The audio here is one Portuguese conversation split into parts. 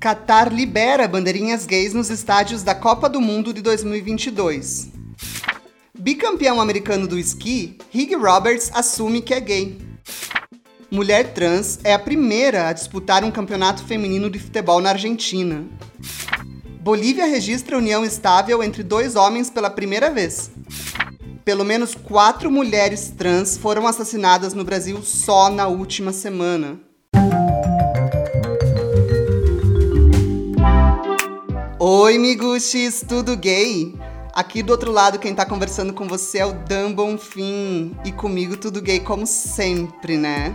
Qatar libera bandeirinhas gays nos estádios da Copa do Mundo de 2022. Bicampeão americano do esqui, Higgy Roberts assume que é gay. Mulher trans é a primeira a disputar um campeonato feminino de futebol na Argentina. Bolívia registra união estável entre dois homens pela primeira vez. Pelo menos quatro mulheres trans foram assassinadas no Brasil só na última semana. Oi, miguxis, tudo gay? Aqui do outro lado, quem tá conversando com você é o Dan Bonfim. E comigo tudo gay como sempre, né?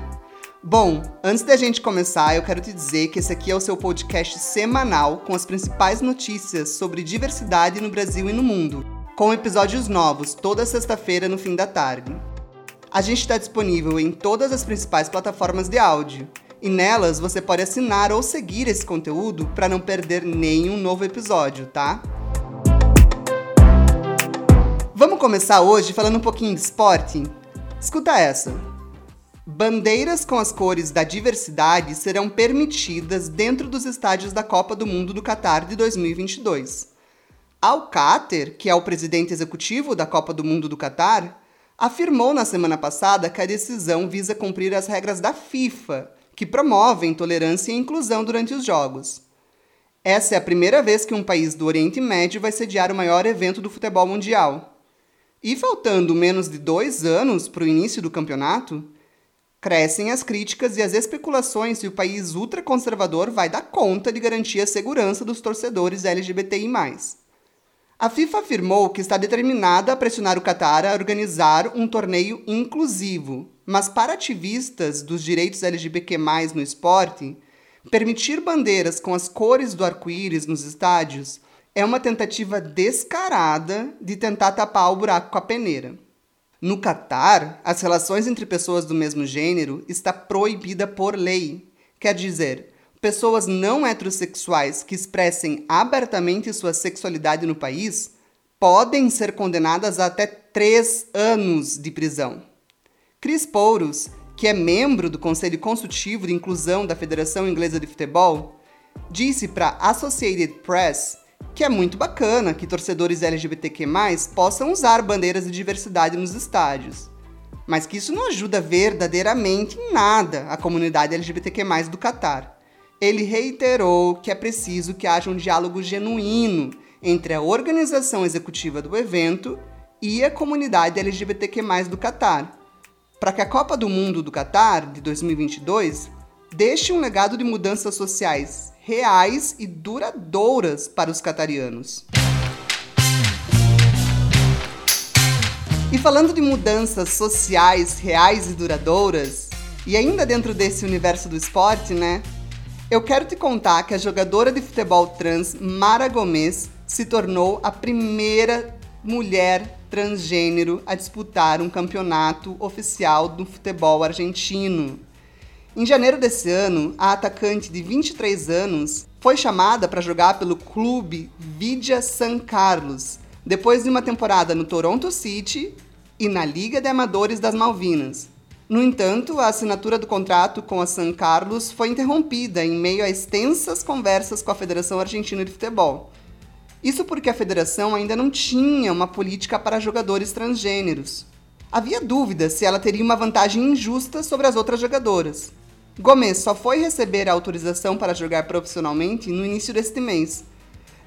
Bom, antes da gente começar, eu quero te dizer que esse aqui é o seu podcast semanal com as principais notícias sobre diversidade no Brasil e no mundo, com episódios novos toda sexta-feira no fim da tarde. A gente está disponível em todas as principais plataformas de áudio e nelas você pode assinar ou seguir esse conteúdo para não perder nenhum novo episódio, tá? Vamos começar hoje falando um pouquinho de esporte? Escuta essa. Bandeiras com as cores da diversidade serão permitidas dentro dos estádios da Copa do Mundo do Catar de 2022. Al Qatar, que é o presidente executivo da Copa do Mundo do Catar, afirmou na semana passada que a decisão visa cumprir as regras da FIFA que promovem tolerância e inclusão durante os Jogos. Essa é a primeira vez que um país do Oriente Médio vai sediar o maior evento do futebol mundial. E faltando menos de dois anos para o início do campeonato, crescem as críticas e as especulações se o país ultraconservador vai dar conta de garantir a segurança dos torcedores LGBTI. A FIFA afirmou que está determinada a pressionar o Qatar a organizar um torneio inclusivo, mas para ativistas dos direitos LGBTQ+, no esporte, permitir bandeiras com as cores do arco-íris nos estádios é uma tentativa descarada de tentar tapar o buraco com a peneira. No Catar, as relações entre pessoas do mesmo gênero está proibida por lei. Quer dizer, pessoas não heterossexuais que expressem abertamente sua sexualidade no país podem ser condenadas a até três anos de prisão. Chris Pouros, que é membro do Conselho Consultivo de Inclusão da Federação Inglesa de Futebol, disse para Associated Press que é muito bacana que torcedores LGBTQ+, possam usar bandeiras de diversidade nos estádios, mas que isso não ajuda verdadeiramente em nada a comunidade LGBTQ+, do Catar. Ele reiterou que é preciso que haja um diálogo genuíno entre a organização executiva do evento e a comunidade LGBTQ+, do Catar, para que a Copa do Mundo do Catar de 2022 deixe um legado de mudanças sociais reais e duradouras para os catarianos. E falando de mudanças sociais reais e duradouras, e ainda dentro desse universo do esporte, né? Eu quero te contar que a jogadora de futebol trans Mara Gomes se tornou a primeira mulher transgênero a disputar um campeonato oficial do futebol argentino. Em janeiro desse ano, a atacante de 23 anos foi chamada para jogar pelo clube Vidia San Carlos, depois de uma temporada no Toronto City e na Liga de Amadores das Malvinas. No entanto, a assinatura do contrato com a San Carlos foi interrompida em meio a extensas conversas com a Federação Argentina de Futebol, isso porque a federação ainda não tinha uma política para jogadores transgêneros. Havia dúvida se ela teria uma vantagem injusta sobre as outras jogadoras. Gomes só foi receber a autorização para jogar profissionalmente no início deste mês,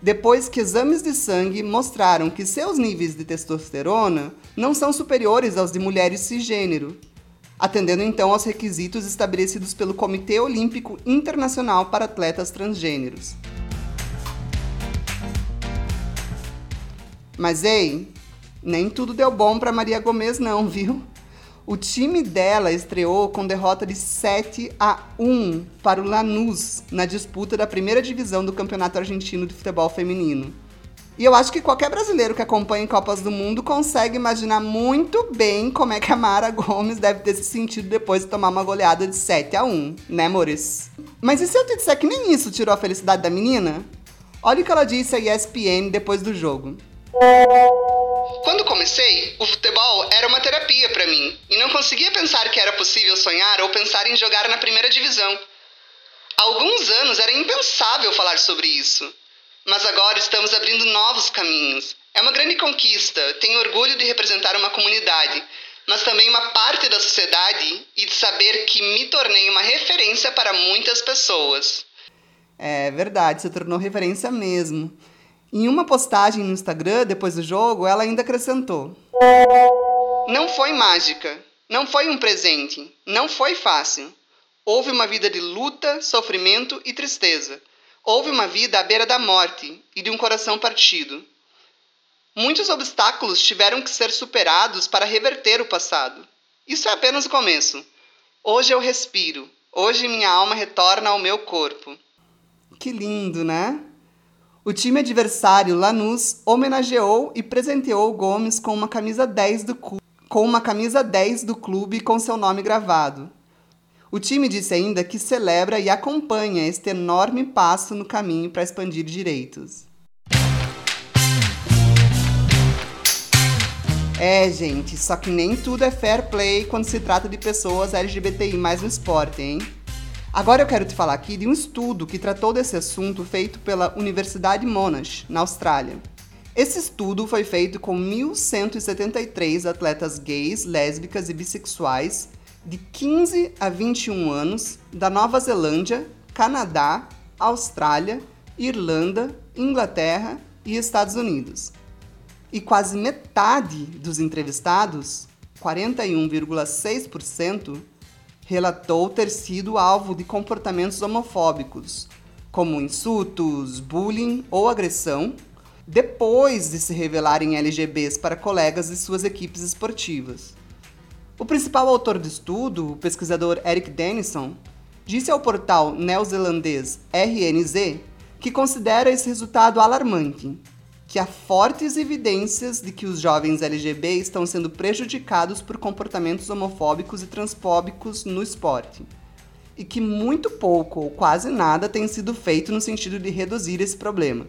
depois que exames de sangue mostraram que seus níveis de testosterona não são superiores aos de mulheres cisgênero, atendendo então aos requisitos estabelecidos pelo Comitê Olímpico Internacional para Atletas Transgêneros. Mas ei, nem tudo deu bom para Maria Gomes não, viu? O time dela estreou com derrota de 7 a 1 para o Lanús na disputa da primeira divisão do Campeonato Argentino de Futebol Feminino. E eu acho que qualquer brasileiro que acompanha Copas do Mundo consegue imaginar muito bem como é que a Mara Gomes deve ter se sentido depois de tomar uma goleada de 7 a 1, né, Maurício? Mas e se eu te disser que nem isso tirou a felicidade da menina? Olha o que ela disse à ESPN depois do jogo. Quando comecei, o futebol era uma terapia para mim e não conseguia pensar que era possível sonhar ou pensar em jogar na primeira divisão. Há alguns anos era impensável falar sobre isso, mas agora estamos abrindo novos caminhos. É uma grande conquista, tenho orgulho de representar uma comunidade, mas também uma parte da sociedade e de saber que me tornei uma referência para muitas pessoas. É verdade, se tornou referência mesmo. Em uma postagem no Instagram depois do jogo, ela ainda acrescentou: Não foi mágica, não foi um presente, não foi fácil. Houve uma vida de luta, sofrimento e tristeza. Houve uma vida à beira da morte e de um coração partido. Muitos obstáculos tiveram que ser superados para reverter o passado. Isso é apenas o começo. Hoje eu respiro, hoje minha alma retorna ao meu corpo. Que lindo, né? O time adversário, Lanús, homenageou e presenteou Gomes com uma camisa 10 do, com uma camisa 10 do clube com seu nome gravado. O time disse ainda que celebra e acompanha este enorme passo no caminho para expandir direitos. É, gente, só que nem tudo é fair play quando se trata de pessoas LGBTI mais no esporte, hein? Agora eu quero te falar aqui de um estudo que tratou desse assunto feito pela Universidade Monash, na Austrália. Esse estudo foi feito com 1.173 atletas gays, lésbicas e bissexuais de 15 a 21 anos da Nova Zelândia, Canadá, Austrália, Irlanda, Inglaterra e Estados Unidos. E quase metade dos entrevistados, 41,6%, relatou ter sido alvo de comportamentos homofóbicos, como insultos, bullying ou agressão, depois de se revelarem LGBs para colegas de suas equipes esportivas. O principal autor do estudo, o pesquisador Eric Denison, disse ao portal neozelandês RNZ que considera esse resultado alarmante que há fortes evidências de que os jovens LGB estão sendo prejudicados por comportamentos homofóbicos e transfóbicos no esporte. E que muito pouco ou quase nada tem sido feito no sentido de reduzir esse problema.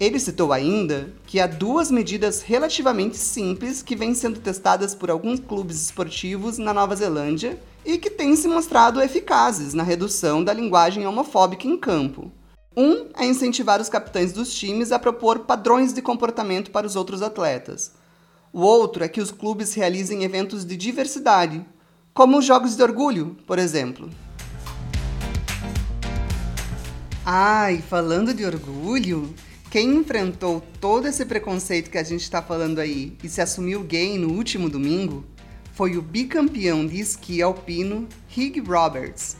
Ele citou ainda que há duas medidas relativamente simples que vêm sendo testadas por alguns clubes esportivos na Nova Zelândia e que têm se mostrado eficazes na redução da linguagem homofóbica em campo. Um é incentivar os capitães dos times a propor padrões de comportamento para os outros atletas. O outro é que os clubes realizem eventos de diversidade, como os Jogos de Orgulho, por exemplo. Ai, falando de orgulho, quem enfrentou todo esse preconceito que a gente está falando aí e se assumiu gay no último domingo foi o bicampeão de esqui alpino Hig Roberts,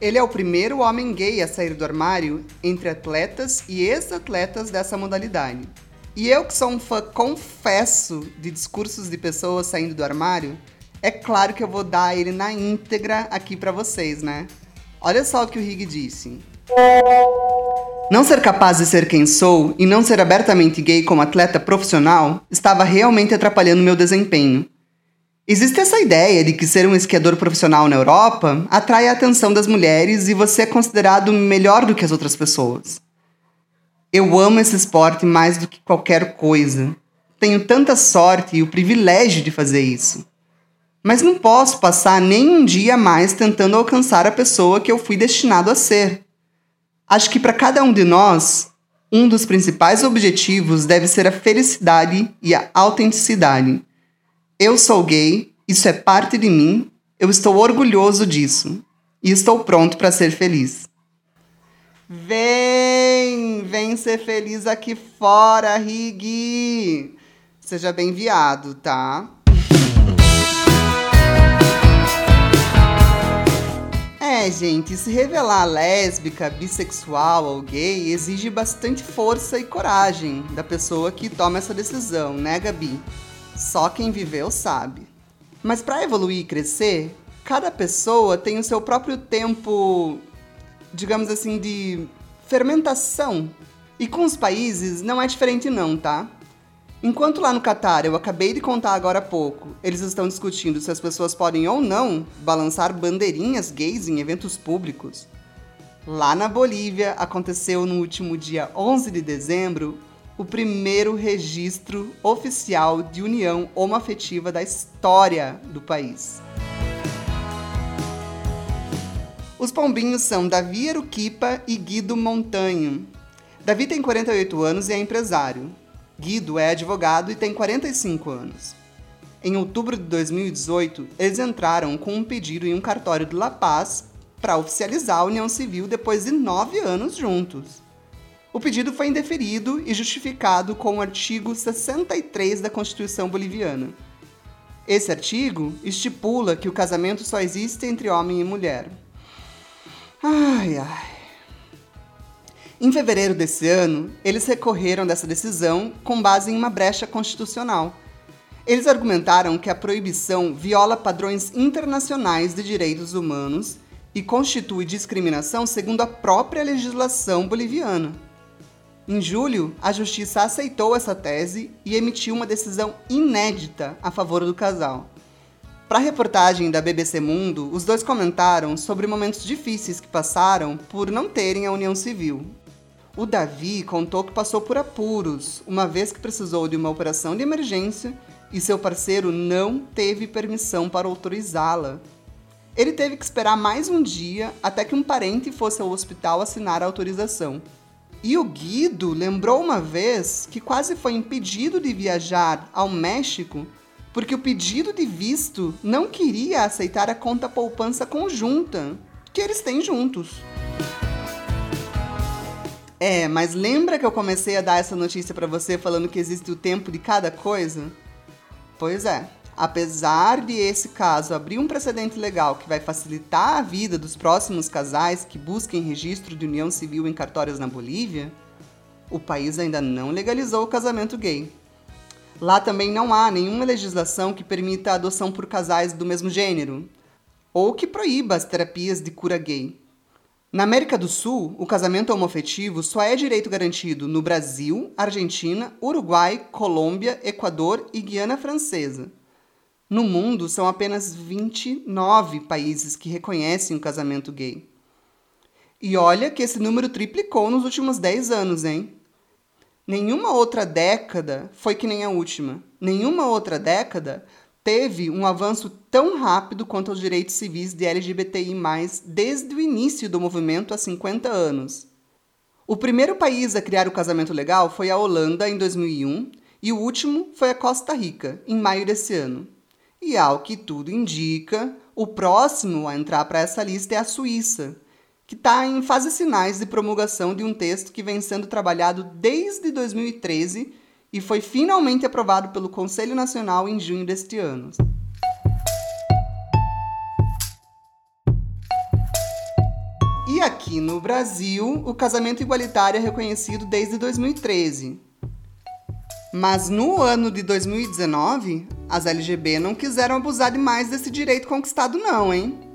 ele é o primeiro homem gay a sair do armário entre atletas e ex-atletas dessa modalidade. E eu, que sou um fã, confesso, de discursos de pessoas saindo do armário, é claro que eu vou dar ele na íntegra aqui para vocês, né? Olha só o que o Rig disse. Não ser capaz de ser quem sou e não ser abertamente gay como atleta profissional estava realmente atrapalhando meu desempenho. Existe essa ideia de que ser um esquiador profissional na Europa atrai a atenção das mulheres e você é considerado melhor do que as outras pessoas. Eu amo esse esporte mais do que qualquer coisa. Tenho tanta sorte e o privilégio de fazer isso. Mas não posso passar nem um dia mais tentando alcançar a pessoa que eu fui destinado a ser. Acho que para cada um de nós, um dos principais objetivos deve ser a felicidade e a autenticidade. Eu sou gay, isso é parte de mim, eu estou orgulhoso disso e estou pronto para ser feliz. Vem, vem ser feliz aqui fora, Rig. Seja bem enviado, tá? É, gente, se revelar lésbica, bissexual ou gay exige bastante força e coragem da pessoa que toma essa decisão, né, Gabi? Só quem viveu sabe. Mas para evoluir e crescer, cada pessoa tem o seu próprio tempo, digamos assim, de fermentação. E com os países não é diferente não, tá? Enquanto lá no Catar, eu acabei de contar agora há pouco, eles estão discutindo se as pessoas podem ou não balançar bandeirinhas gays em eventos públicos. Lá na Bolívia, aconteceu no último dia 11 de dezembro o primeiro registro oficial de união homoafetiva da história do país. Os pombinhos são Davi Eruquipa e Guido Montanho. Davi tem 48 anos e é empresário. Guido é advogado e tem 45 anos. Em outubro de 2018, eles entraram com um pedido em um cartório de La Paz para oficializar a união civil depois de nove anos juntos. O pedido foi indeferido e justificado com o artigo 63 da Constituição Boliviana. Esse artigo estipula que o casamento só existe entre homem e mulher. Ai, ai. Em fevereiro desse ano, eles recorreram dessa decisão com base em uma brecha constitucional. Eles argumentaram que a proibição viola padrões internacionais de direitos humanos e constitui discriminação segundo a própria legislação boliviana. Em julho, a justiça aceitou essa tese e emitiu uma decisão inédita a favor do casal. Para a reportagem da BBC Mundo, os dois comentaram sobre momentos difíceis que passaram por não terem a união civil. O Davi contou que passou por apuros, uma vez que precisou de uma operação de emergência e seu parceiro não teve permissão para autorizá-la. Ele teve que esperar mais um dia até que um parente fosse ao hospital assinar a autorização. E o Guido lembrou uma vez que quase foi impedido de viajar ao México porque o pedido de visto não queria aceitar a conta poupança conjunta que eles têm juntos. É, mas lembra que eu comecei a dar essa notícia para você falando que existe o tempo de cada coisa? Pois é. Apesar de esse caso abrir um precedente legal que vai facilitar a vida dos próximos casais que busquem registro de união civil em cartórios na Bolívia, o país ainda não legalizou o casamento gay. Lá também não há nenhuma legislação que permita a adoção por casais do mesmo gênero, ou que proíba as terapias de cura gay. Na América do Sul, o casamento homoafetivo só é direito garantido no Brasil, Argentina, Uruguai, Colômbia, Equador e Guiana Francesa. No mundo, são apenas 29 países que reconhecem o casamento gay. E olha que esse número triplicou nos últimos 10 anos, hein? Nenhuma outra década foi que nem a última. Nenhuma outra década teve um avanço tão rápido quanto os direitos civis de LGBTI, desde o início do movimento há 50 anos. O primeiro país a criar o casamento legal foi a Holanda, em 2001, e o último foi a Costa Rica, em maio desse ano. E ao que tudo indica, o próximo a entrar para essa lista é a Suíça, que está em fase finais de promulgação de um texto que vem sendo trabalhado desde 2013 e foi finalmente aprovado pelo Conselho Nacional em junho deste ano. E aqui no Brasil, o casamento igualitário é reconhecido desde 2013. Mas no ano de 2019, as LGB não quiseram abusar demais desse direito conquistado, não, hein?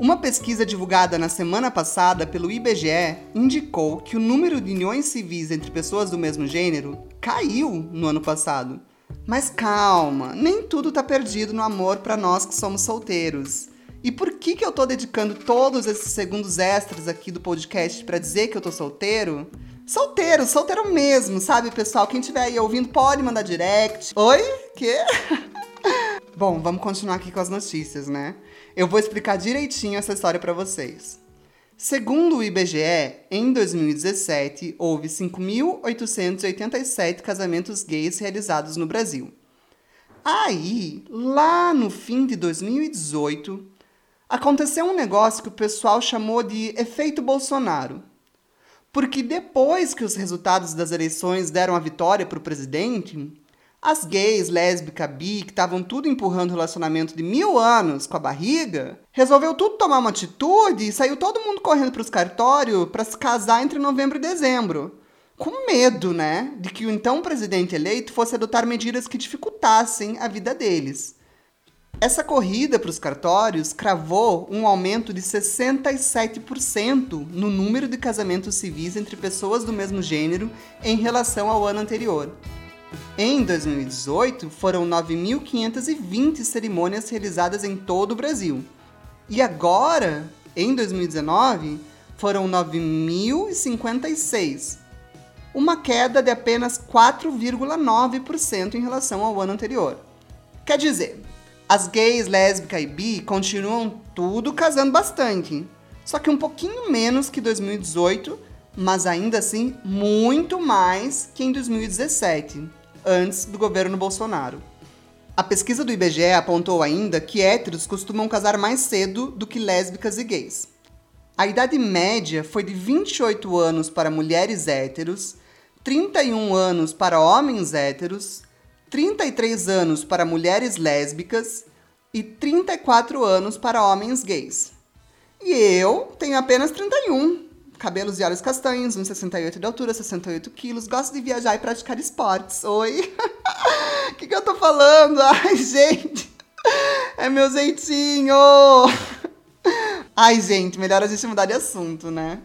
Uma pesquisa divulgada na semana passada pelo IBGE indicou que o número de uniões civis entre pessoas do mesmo gênero caiu no ano passado. Mas calma, nem tudo tá perdido no amor para nós que somos solteiros. E por que, que eu tô dedicando todos esses segundos extras aqui do podcast para dizer que eu tô solteiro? Solteiro, solteiro mesmo, sabe, pessoal? Quem estiver aí ouvindo pode mandar direct. Oi? Quê? Bom, vamos continuar aqui com as notícias, né? Eu vou explicar direitinho essa história para vocês. Segundo o IBGE, em 2017 houve 5.887 casamentos gays realizados no Brasil. Aí, lá no fim de 2018, aconteceu um negócio que o pessoal chamou de efeito Bolsonaro. Porque depois que os resultados das eleições deram a vitória para o presidente, as gays, lésbica, bi, que estavam tudo empurrando relacionamento de mil anos com a barriga, resolveu tudo tomar uma atitude e saiu todo mundo correndo para os cartórios para se casar entre novembro e dezembro. Com medo, né, de que o então presidente eleito fosse adotar medidas que dificultassem a vida deles. Essa corrida para os cartórios cravou um aumento de 67% no número de casamentos civis entre pessoas do mesmo gênero em relação ao ano anterior. Em 2018, foram 9.520 cerimônias realizadas em todo o Brasil. E agora, em 2019, foram 9.056. uma queda de apenas 4,9% em relação ao ano anterior. Quer dizer, as gays, lésbica e bi continuam tudo casando bastante, só que um pouquinho menos que 2018, mas ainda assim muito mais que em 2017, antes do governo Bolsonaro. A pesquisa do IBGE apontou ainda que héteros costumam casar mais cedo do que lésbicas e gays. A idade média foi de 28 anos para mulheres héteros, 31 anos para homens héteros, 33 anos para mulheres lésbicas e 34 anos para homens gays. E eu tenho apenas 31. Cabelos e olhos castanhos, 1,68 de altura, 68 quilos. Gosto de viajar e praticar esportes. Oi? O que, que eu tô falando? Ai, gente. É meu jeitinho. Ai, gente, melhor a gente mudar de assunto, né?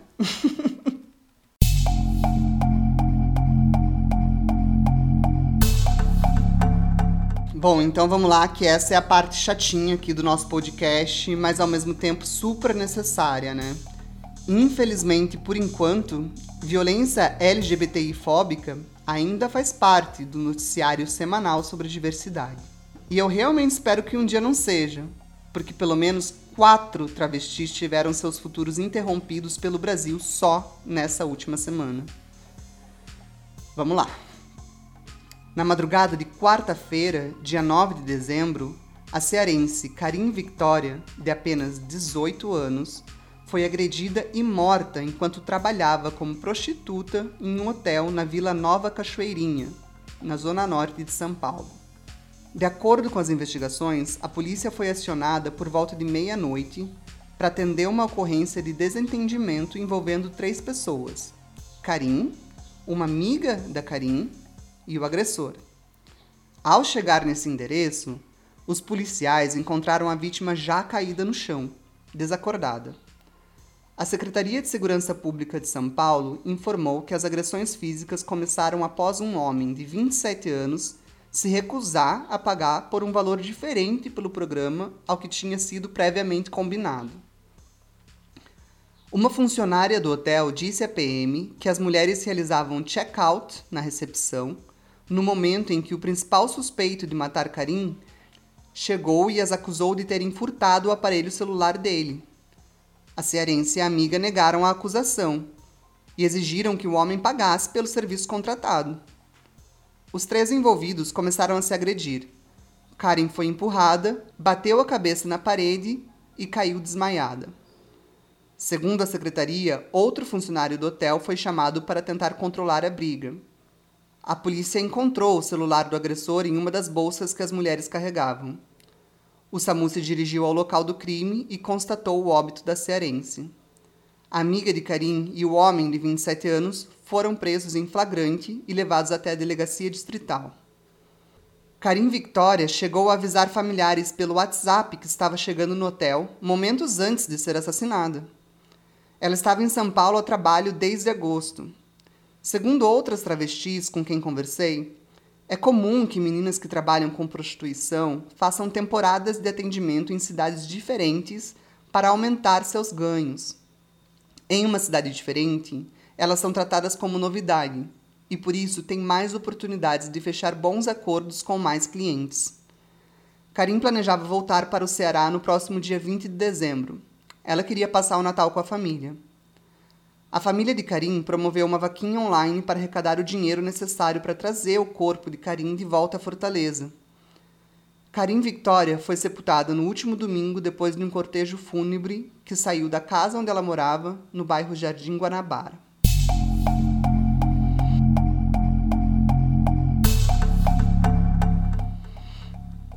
Bom, então vamos lá, que essa é a parte chatinha aqui do nosso podcast, mas ao mesmo tempo super necessária, né? Infelizmente, por enquanto, violência LGBTI fóbica ainda faz parte do noticiário semanal sobre diversidade. E eu realmente espero que um dia não seja, porque pelo menos quatro travestis tiveram seus futuros interrompidos pelo Brasil só nessa última semana. Vamos lá. Na madrugada de quarta-feira, dia 9 de dezembro, a cearense Karim Victoria, de apenas 18 anos, foi agredida e morta enquanto trabalhava como prostituta em um hotel na Vila Nova Cachoeirinha, na zona norte de São Paulo. De acordo com as investigações, a polícia foi acionada por volta de meia-noite para atender uma ocorrência de desentendimento envolvendo três pessoas: Karim, uma amiga da Karim e o agressor. Ao chegar nesse endereço, os policiais encontraram a vítima já caída no chão, desacordada. A Secretaria de Segurança Pública de São Paulo informou que as agressões físicas começaram após um homem de 27 anos se recusar a pagar por um valor diferente pelo programa ao que tinha sido previamente combinado. Uma funcionária do hotel disse à PM que as mulheres realizavam check-out na recepção no momento em que o principal suspeito de matar Karim chegou e as acusou de terem furtado o aparelho celular dele. A cearense e a amiga negaram a acusação e exigiram que o homem pagasse pelo serviço contratado. Os três envolvidos começaram a se agredir. Karen foi empurrada, bateu a cabeça na parede e caiu desmaiada. Segundo a secretaria, outro funcionário do hotel foi chamado para tentar controlar a briga. A polícia encontrou o celular do agressor em uma das bolsas que as mulheres carregavam. O SAMU se dirigiu ao local do crime e constatou o óbito da cearense. A amiga de Karim e o homem de 27 anos foram presos em flagrante e levados até a delegacia distrital. Karim Victoria chegou a avisar familiares pelo WhatsApp que estava chegando no hotel momentos antes de ser assassinada. Ela estava em São Paulo a trabalho desde agosto. Segundo outras travestis com quem conversei, é comum que meninas que trabalham com prostituição façam temporadas de atendimento em cidades diferentes para aumentar seus ganhos. Em uma cidade diferente, elas são tratadas como novidade e por isso têm mais oportunidades de fechar bons acordos com mais clientes. Karim planejava voltar para o Ceará no próximo dia 20 de dezembro. Ela queria passar o Natal com a família. A família de Karim promoveu uma vaquinha online para arrecadar o dinheiro necessário para trazer o corpo de Karim de volta à Fortaleza. Karim Victoria foi sepultada no último domingo depois de um cortejo fúnebre que saiu da casa onde ela morava, no bairro Jardim Guanabara.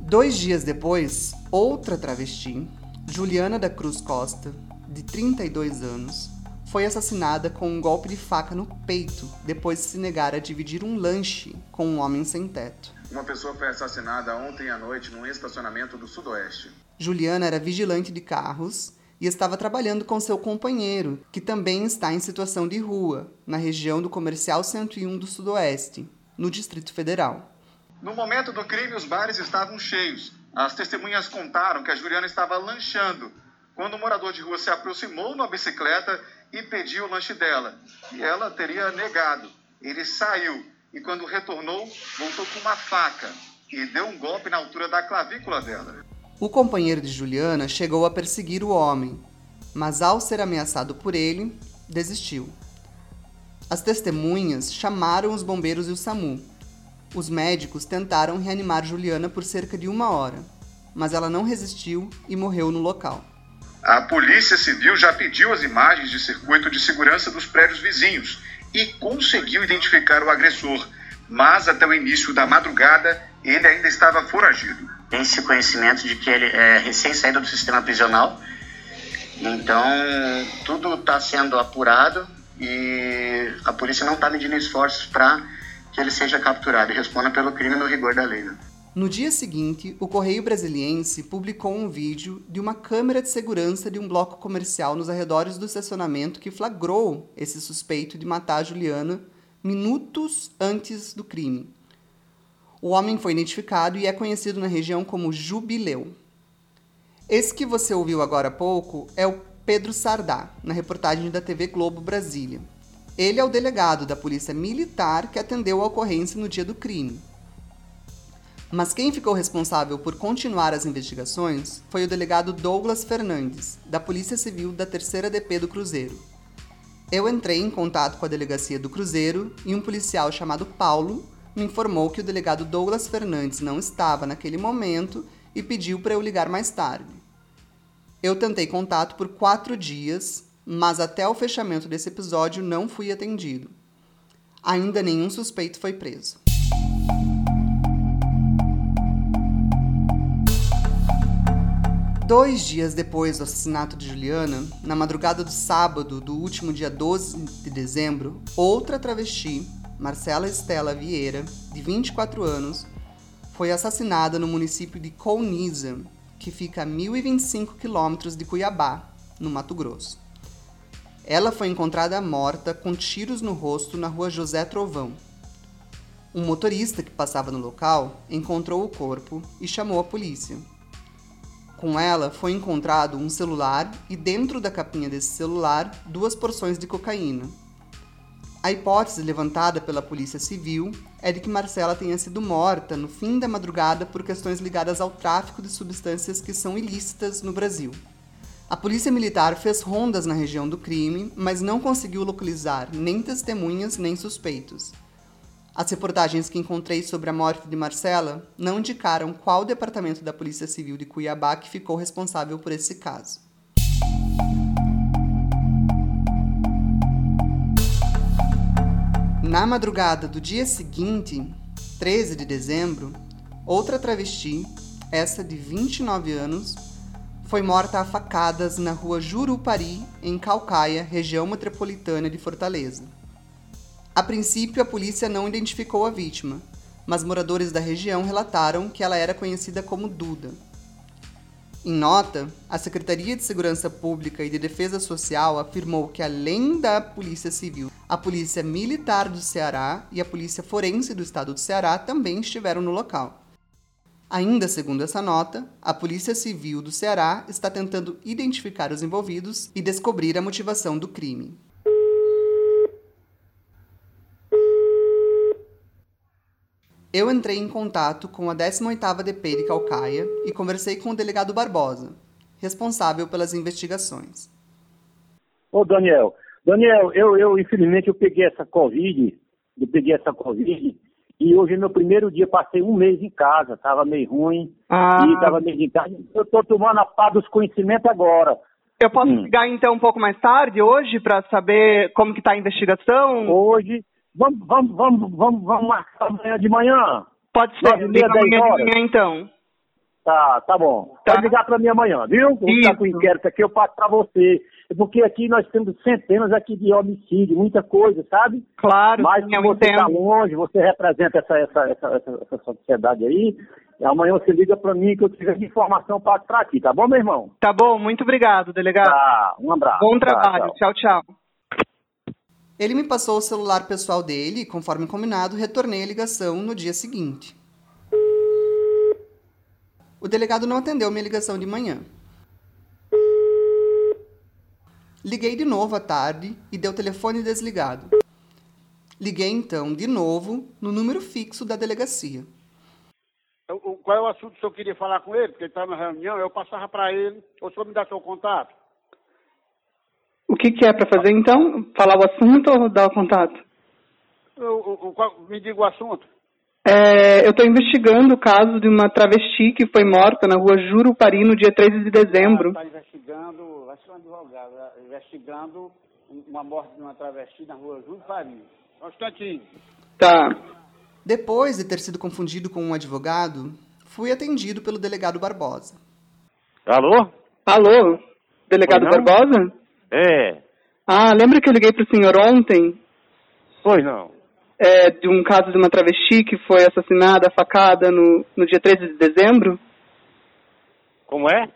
Dois dias depois, outra travesti, Juliana da Cruz Costa, de 32 anos, foi assassinada com um golpe de faca no peito depois de se negar a dividir um lanche com um homem sem teto. Uma pessoa foi assassinada ontem à noite num estacionamento do Sudoeste. Juliana era vigilante de carros e estava trabalhando com seu companheiro, que também está em situação de rua, na região do Comercial 101 do Sudoeste, no Distrito Federal. No momento do crime, os bares estavam cheios. As testemunhas contaram que a Juliana estava lanchando quando um morador de rua se aproximou numa bicicleta e pediu o lanche dela. E ela teria negado. Ele saiu e, quando retornou, voltou com uma faca e deu um golpe na altura da clavícula dela. O companheiro de Juliana chegou a perseguir o homem, mas ao ser ameaçado por ele, desistiu. As testemunhas chamaram os bombeiros e o SAMU. Os médicos tentaram reanimar Juliana por cerca de uma hora, mas ela não resistiu e morreu no local. A Polícia Civil já pediu as imagens de circuito de segurança dos prédios vizinhos e conseguiu identificar o agressor, mas até o início da madrugada ele ainda estava foragido. Tem-se conhecimento de que ele é recém-saído do sistema prisional, então tudo está sendo apurado e a polícia não está medindo esforços para que ele seja capturado e responda pelo crime no rigor da lei. Né? No dia seguinte, o Correio Brasiliense publicou um vídeo de uma câmera de segurança de um bloco comercial nos arredores do estacionamento que flagrou esse suspeito de matar Juliana minutos antes do crime. O homem foi identificado e é conhecido na região como Jubileu. Esse que você ouviu agora há pouco é o Pedro Sardá, na reportagem da TV Globo Brasília. Ele é o delegado da Polícia Militar que atendeu a ocorrência no dia do crime. Mas quem ficou responsável por continuar as investigações foi o delegado Douglas Fernandes, da Polícia Civil da Terceira DP do Cruzeiro. Eu entrei em contato com a delegacia do Cruzeiro e um policial chamado Paulo me informou que o delegado Douglas Fernandes não estava naquele momento e pediu para eu ligar mais tarde. Eu tentei contato por quatro dias, mas até o fechamento desse episódio não fui atendido. Ainda nenhum suspeito foi preso. Dois dias depois do assassinato de Juliana, na madrugada do sábado do último dia 12 de dezembro, outra travesti, Marcela Estela Vieira, de 24 anos, foi assassinada no município de Colniza, que fica a 1.025 quilômetros de Cuiabá, no Mato Grosso. Ela foi encontrada morta com tiros no rosto na rua José Trovão. Um motorista que passava no local encontrou o corpo e chamou a polícia. Com ela foi encontrado um celular e, dentro da capinha desse celular, duas porções de cocaína. A hipótese levantada pela Polícia Civil é de que Marcela tenha sido morta no fim da madrugada por questões ligadas ao tráfico de substâncias que são ilícitas no Brasil. A Polícia Militar fez rondas na região do crime, mas não conseguiu localizar nem testemunhas nem suspeitos. As reportagens que encontrei sobre a morte de Marcela não indicaram qual departamento da Polícia Civil de Cuiabá que ficou responsável por esse caso. Na madrugada do dia seguinte, 13 de dezembro, outra travesti, essa de 29 anos, foi morta a facadas na rua Jurupari, em Calcaia, região metropolitana de Fortaleza. A princípio, a polícia não identificou a vítima, mas moradores da região relataram que ela era conhecida como Duda. Em nota, a Secretaria de Segurança Pública e de Defesa Social afirmou que, além da Polícia Civil, a Polícia Militar do Ceará e a Polícia Forense do Estado do Ceará também estiveram no local. Ainda segundo essa nota, a Polícia Civil do Ceará está tentando identificar os envolvidos e descobrir a motivação do crime. Eu entrei em contato com a 18ª DP de Calcaia e conversei com o delegado Barbosa, responsável pelas investigações. Ô Daniel, Daniel, eu, eu infelizmente eu peguei essa Covid, eu peguei essa Covid e hoje é meu primeiro dia, passei um mês em casa, tava meio ruim ah. e tava meio em casa. Eu tô tomando a pá dos conhecimentos agora. Eu posso hum. ligar então um pouco mais tarde, hoje, para saber como que tá a investigação? Hoje, Vamos, vamos, vamos, vamos, vamos marcar amanhã de manhã? Pode ser, liga amanhã de manhã então. Tá, tá bom. Tá. Pode ligar para mim amanhã, viu? Vou ficar com o inquérito aqui, eu passo para você. Porque aqui nós temos centenas aqui de homicídio, muita coisa, sabe? Claro. Mas se você está longe, você representa essa, essa, essa, essa, sociedade aí, amanhã você liga para mim que eu tiver informação passo para aqui, tá bom, meu irmão? Tá bom, muito obrigado, delegado. Tá, um abraço. Bom trabalho, tá, tchau, tchau. tchau. Ele me passou o celular pessoal dele e, conforme combinado, retornei a ligação no dia seguinte. O delegado não atendeu minha ligação de manhã. Liguei de novo à tarde e deu o telefone desligado. Liguei então, de novo, no número fixo da delegacia. Qual é o assunto que senhor queria falar com ele? Porque ele estava na reunião, eu passava para ele. O senhor me dá seu contato? O que, que é para fazer então? Falar o assunto ou dar o contato? O, o, me diga o assunto. É, eu estou investigando o caso de uma travesti que foi morta na rua Jurupari no dia 13 de dezembro. Está investigando, vai ser um advogado, é, investigando uma morte de uma travesti na rua Jurupari. Um instantinho. Tá. Depois de ter sido confundido com um advogado, fui atendido pelo delegado Barbosa. Alô? Alô? Delegado Barbosa? É. Ah, lembra que eu liguei para o senhor ontem? Pois não. É, de um caso de uma travesti que foi assassinada, facada, no, no dia 13 de dezembro? Como é?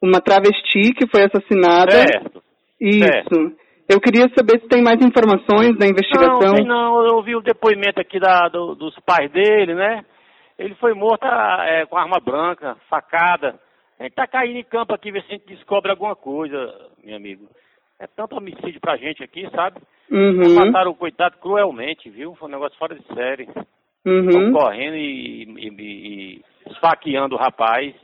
Uma travesti que foi assassinada. Certo. Isso. Certo. Eu queria saber se tem mais informações da investigação. Não, não. Eu ouvi o depoimento aqui da, do, dos pais dele, né? Ele foi morto é, com arma branca, facada. A gente tá caindo em campo aqui, ver se a gente descobre alguma coisa, meu amigo. É tanto homicídio pra gente aqui, sabe? Uhum. Mataram o coitado cruelmente, viu? Foi um negócio fora de série. Uhum. correndo e, e, e esfaqueando o rapaz.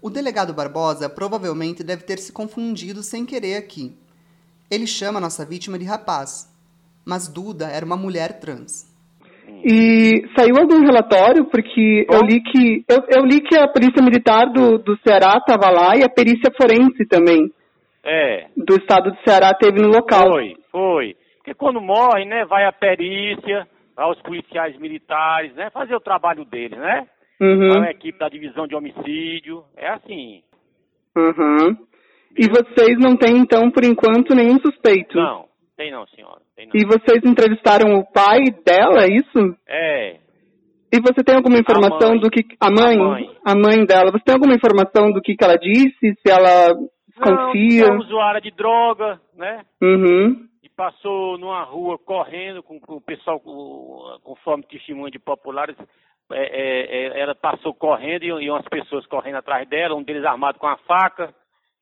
O delegado Barbosa provavelmente deve ter se confundido sem querer aqui. Ele chama nossa vítima de rapaz, mas Duda era uma mulher trans. E saiu algum relatório, porque eu li que eu, eu, li que a Polícia Militar do, do Ceará estava lá e a perícia forense também. É. Do estado do Ceará teve no local. Foi, foi. Porque quando morre, né, vai a perícia, vai os policiais militares, né, fazer o trabalho deles, né? Uhum. Vai a equipe da divisão de homicídio, é assim. Uhum. E vocês não têm, então, por enquanto, nenhum suspeito? Não, tem não, senhora. E vocês entrevistaram o pai dela, é isso? É. E você tem alguma informação do que... A mãe? A mãe. A mãe dela. Você tem alguma informação do que, que ela disse? Se ela confia? Não, é usuária de droga, né? Uhum. E passou numa rua correndo com, com o pessoal, com, conforme testemunho de populares, é, é, é, ela passou correndo e, e umas pessoas correndo atrás dela, um deles armado com a faca.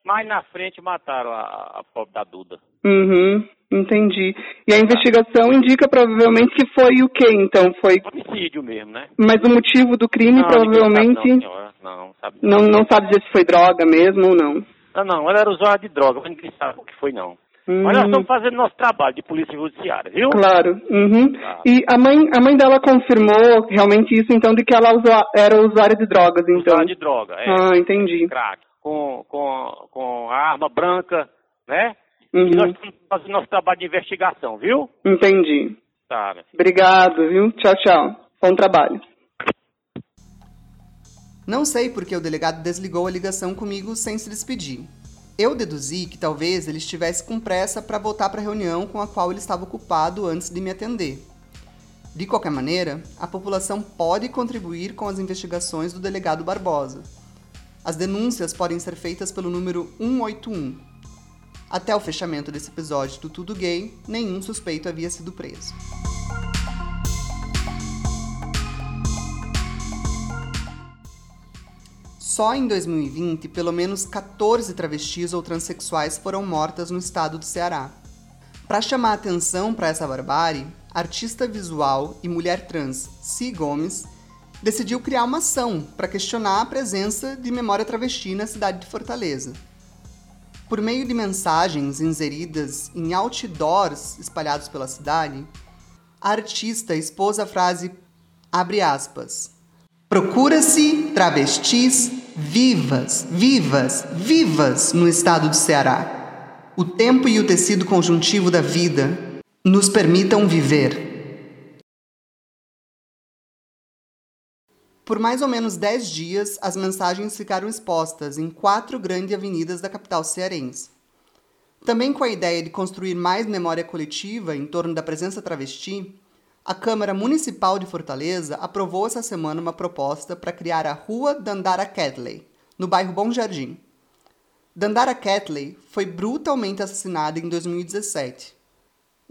Mais na frente mataram a, a pobre da Duda. Uhum, entendi. E a investigação indica provavelmente que foi o quê, então? Foi homicídio mesmo, né? Mas o motivo do crime não, provavelmente não, senhora. não, sabe não, não sabe dizer se foi droga mesmo ou não. Não, não, ela era usuária de droga, mas ninguém sabe o que foi não. Uhum. Mas nós estamos fazendo nosso trabalho de polícia judiciária, viu? Claro. Uhum. E a mãe, a mãe dela confirmou realmente isso, então, de que ela usou, era usuária de drogas, então. Usuária de droga, é. Ah, entendi. Crack. Com, com, com a arma branca, né? Uhum. E nós estamos fazendo nosso trabalho de investigação, viu? Entendi. Tá? Obrigado, viu? Tchau, tchau. Bom trabalho. Não sei porque o delegado desligou a ligação comigo sem se despedir. Eu deduzi que talvez ele estivesse com pressa para voltar para a reunião com a qual ele estava ocupado antes de me atender. De qualquer maneira, a população pode contribuir com as investigações do delegado Barbosa. As denúncias podem ser feitas pelo número 181. Até o fechamento desse episódio do Tudo Gay, nenhum suspeito havia sido preso. Só em 2020, pelo menos 14 travestis ou transexuais foram mortas no estado do Ceará. Para chamar atenção para essa barbárie, artista visual e mulher trans Si Gomes decidiu criar uma ação para questionar a presença de memória travesti na cidade de Fortaleza. Por meio de mensagens inseridas em outdoors espalhados pela cidade, a artista expôs a frase abre aspas. Procura-se travestis vivas, vivas, vivas no estado do Ceará. O tempo e o tecido conjuntivo da vida nos permitam viver. Por mais ou menos 10 dias, as mensagens ficaram expostas em quatro grandes avenidas da capital cearense. Também com a ideia de construir mais memória coletiva em torno da presença travesti, a Câmara Municipal de Fortaleza aprovou essa semana uma proposta para criar a Rua Dandara Catley, no bairro Bom Jardim. Dandara Catley foi brutalmente assassinada em 2017.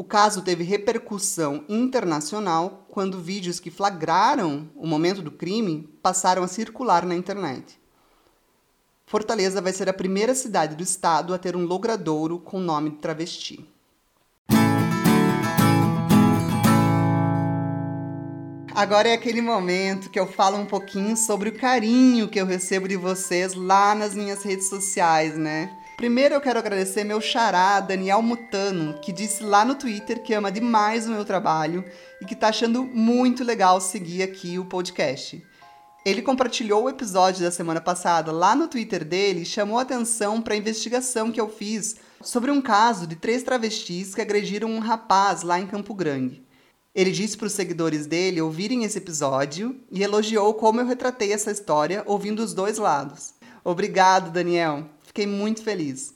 O caso teve repercussão internacional quando vídeos que flagraram o momento do crime passaram a circular na internet. Fortaleza vai ser a primeira cidade do estado a ter um logradouro com nome de travesti. Agora é aquele momento que eu falo um pouquinho sobre o carinho que eu recebo de vocês lá nas minhas redes sociais, né? Primeiro eu quero agradecer meu xará, Daniel Mutano, que disse lá no Twitter que ama demais o meu trabalho e que tá achando muito legal seguir aqui o podcast. Ele compartilhou o episódio da semana passada lá no Twitter dele e chamou atenção para a investigação que eu fiz sobre um caso de três travestis que agrediram um rapaz lá em Campo Grande. Ele disse para os seguidores dele ouvirem esse episódio e elogiou como eu retratei essa história ouvindo os dois lados. Obrigado, Daniel. Fiquei muito feliz.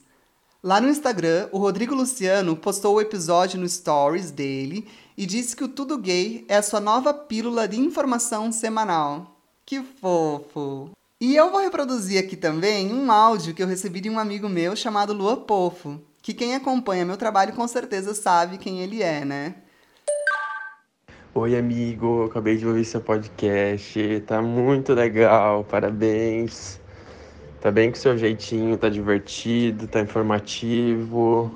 Lá no Instagram, o Rodrigo Luciano postou o episódio no Stories dele e disse que o Tudo Gay é a sua nova pílula de informação semanal. Que fofo! E eu vou reproduzir aqui também um áudio que eu recebi de um amigo meu chamado Lua Pofo, que quem acompanha meu trabalho com certeza sabe quem ele é, né? Oi, amigo, acabei de ouvir seu podcast, tá muito legal, parabéns. Tá bem com seu jeitinho, tá divertido, tá informativo.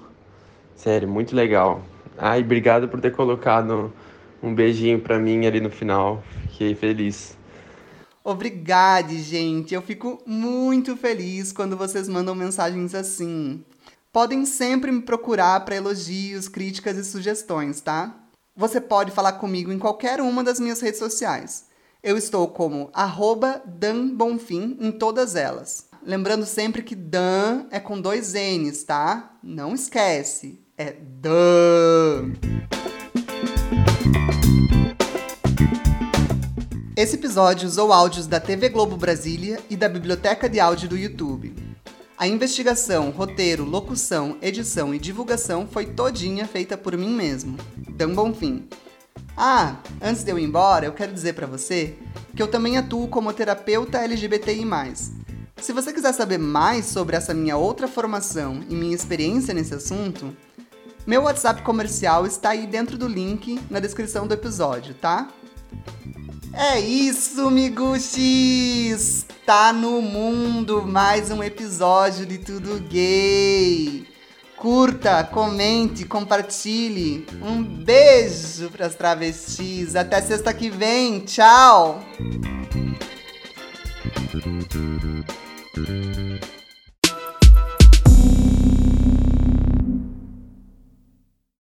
Sério, muito legal. Ai, obrigado por ter colocado um beijinho pra mim ali no final. Fiquei feliz. Obrigada, gente. Eu fico muito feliz quando vocês mandam mensagens assim. Podem sempre me procurar para elogios, críticas e sugestões, tá? Você pode falar comigo em qualquer uma das minhas redes sociais. Eu estou como @danbonfim em todas elas. Lembrando sempre que Dan é com dois N's, tá? Não esquece. É Dan. Esse episódio usou áudios da TV Globo Brasília e da Biblioteca de Áudio do YouTube. A investigação, roteiro, locução, edição e divulgação foi todinha feita por mim mesmo, Dan Bonfim. Ah, antes de eu ir embora, eu quero dizer para você que eu também atuo como terapeuta LGBTI+. Se você quiser saber mais sobre essa minha outra formação e minha experiência nesse assunto, meu WhatsApp comercial está aí dentro do link na descrição do episódio, tá? É isso, miguxis! Tá no mundo mais um episódio de Tudo Gay. Curta, comente, compartilhe. Um beijo pras travestis. Até sexta que vem. Tchau! Música